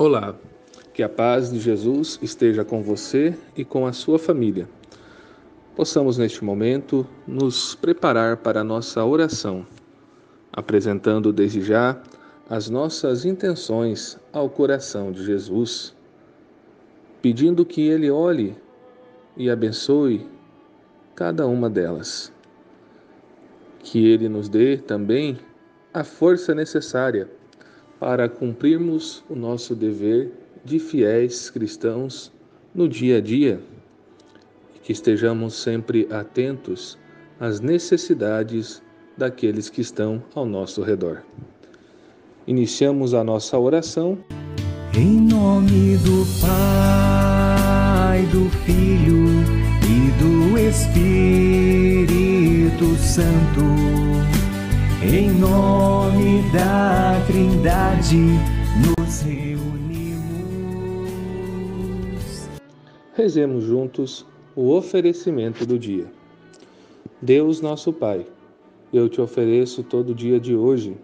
Olá, que a paz de Jesus esteja com você e com a sua família. Possamos neste momento nos preparar para a nossa oração, apresentando desde já as nossas intenções ao coração de Jesus, pedindo que Ele olhe e abençoe cada uma delas. Que Ele nos dê também a força necessária para cumprirmos o nosso dever de fiéis cristãos no dia a dia que estejamos sempre atentos às necessidades daqueles que estão ao nosso redor. Iniciamos a nossa oração. Em nome do Pai, do Filho e do Espírito Santo. Em nome da Trindade nos reunimos. Rezemos juntos o oferecimento do dia. Deus nosso Pai, eu te ofereço todo o dia de hoje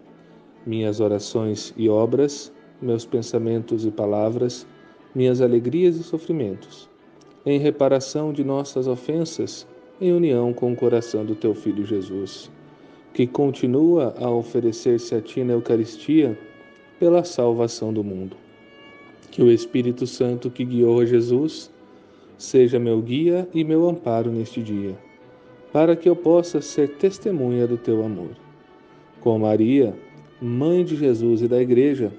minhas orações e obras, meus pensamentos e palavras, minhas alegrias e sofrimentos, em reparação de nossas ofensas, em união com o coração do teu Filho Jesus que continua a oferecer-se a ti na Eucaristia pela salvação do mundo. Que o Espírito Santo que guiou a Jesus seja meu guia e meu amparo neste dia, para que eu possa ser testemunha do teu amor. Com Maria, mãe de Jesus e da Igreja,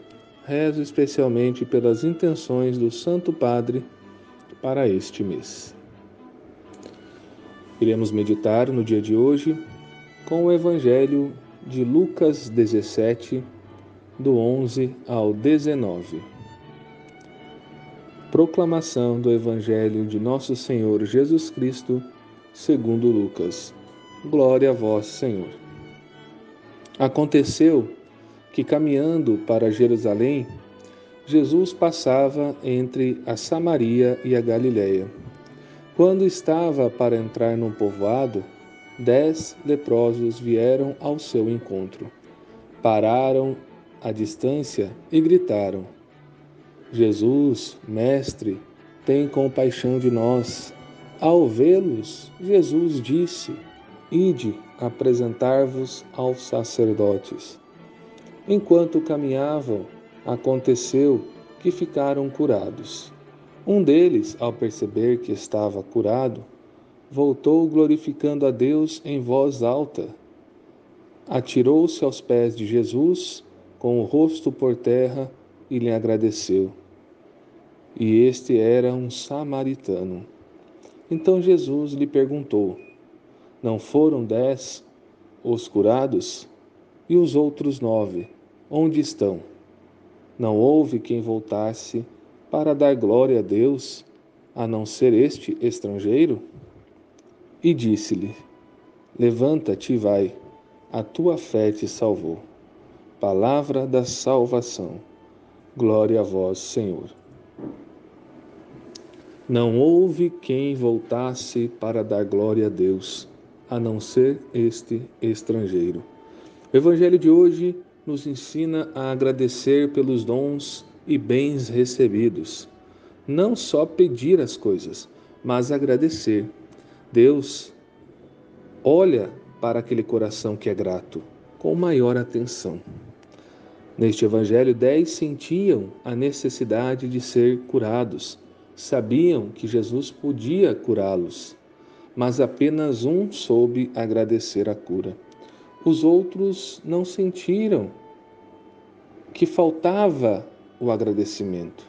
rezo especialmente pelas intenções do Santo Padre para este mês. Iremos meditar no dia de hoje com o Evangelho de Lucas 17, do 11 ao 19. Proclamação do Evangelho de Nosso Senhor Jesus Cristo, segundo Lucas. Glória a vós, Senhor. Aconteceu que, caminhando para Jerusalém, Jesus passava entre a Samaria e a Galiléia. Quando estava para entrar num povoado, dez leprosos vieram ao seu encontro. Pararam à distância e gritaram: Jesus, Mestre, tem compaixão de nós. Ao vê-los, Jesus disse: Ide apresentar-vos aos sacerdotes. Enquanto caminhavam, aconteceu que ficaram curados. Um deles, ao perceber que estava curado, voltou glorificando a Deus em voz alta. Atirou-se aos pés de Jesus, com o rosto por terra, e lhe agradeceu. E este era um samaritano. Então Jesus lhe perguntou: Não foram dez os curados? E os outros nove, onde estão? Não houve quem voltasse para dar glória a Deus, a não ser este estrangeiro? E disse-lhe: Levanta-te e vai, a tua fé te salvou. Palavra da salvação. Glória a vós, Senhor. Não houve quem voltasse para dar glória a Deus, a não ser este estrangeiro. O Evangelho de hoje nos ensina a agradecer pelos dons e bens recebidos. Não só pedir as coisas, mas agradecer Deus olha para aquele coração que é grato com maior atenção. Neste evangelho, dez sentiam a necessidade de ser curados, sabiam que Jesus podia curá-los, mas apenas um soube agradecer a cura. Os outros não sentiram que faltava o agradecimento.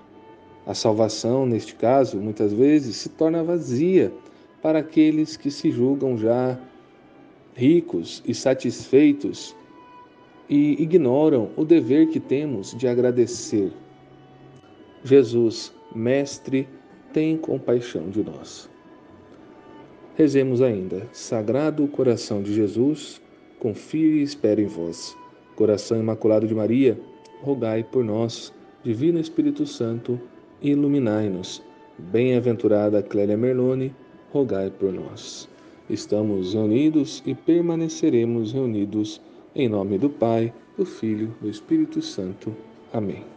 A salvação, neste caso, muitas vezes se torna vazia para aqueles que se julgam já ricos e satisfeitos e ignoram o dever que temos de agradecer. Jesus, Mestre, tem compaixão de nós. Rezemos ainda. Sagrado coração de Jesus, confie e espere em vós. Coração Imaculado de Maria, rogai por nós. Divino Espírito Santo, iluminai-nos. Bem-aventurada Clélia Merlone, rogai por nós. Estamos unidos e permaneceremos reunidos em nome do Pai, do Filho, do Espírito Santo. Amém.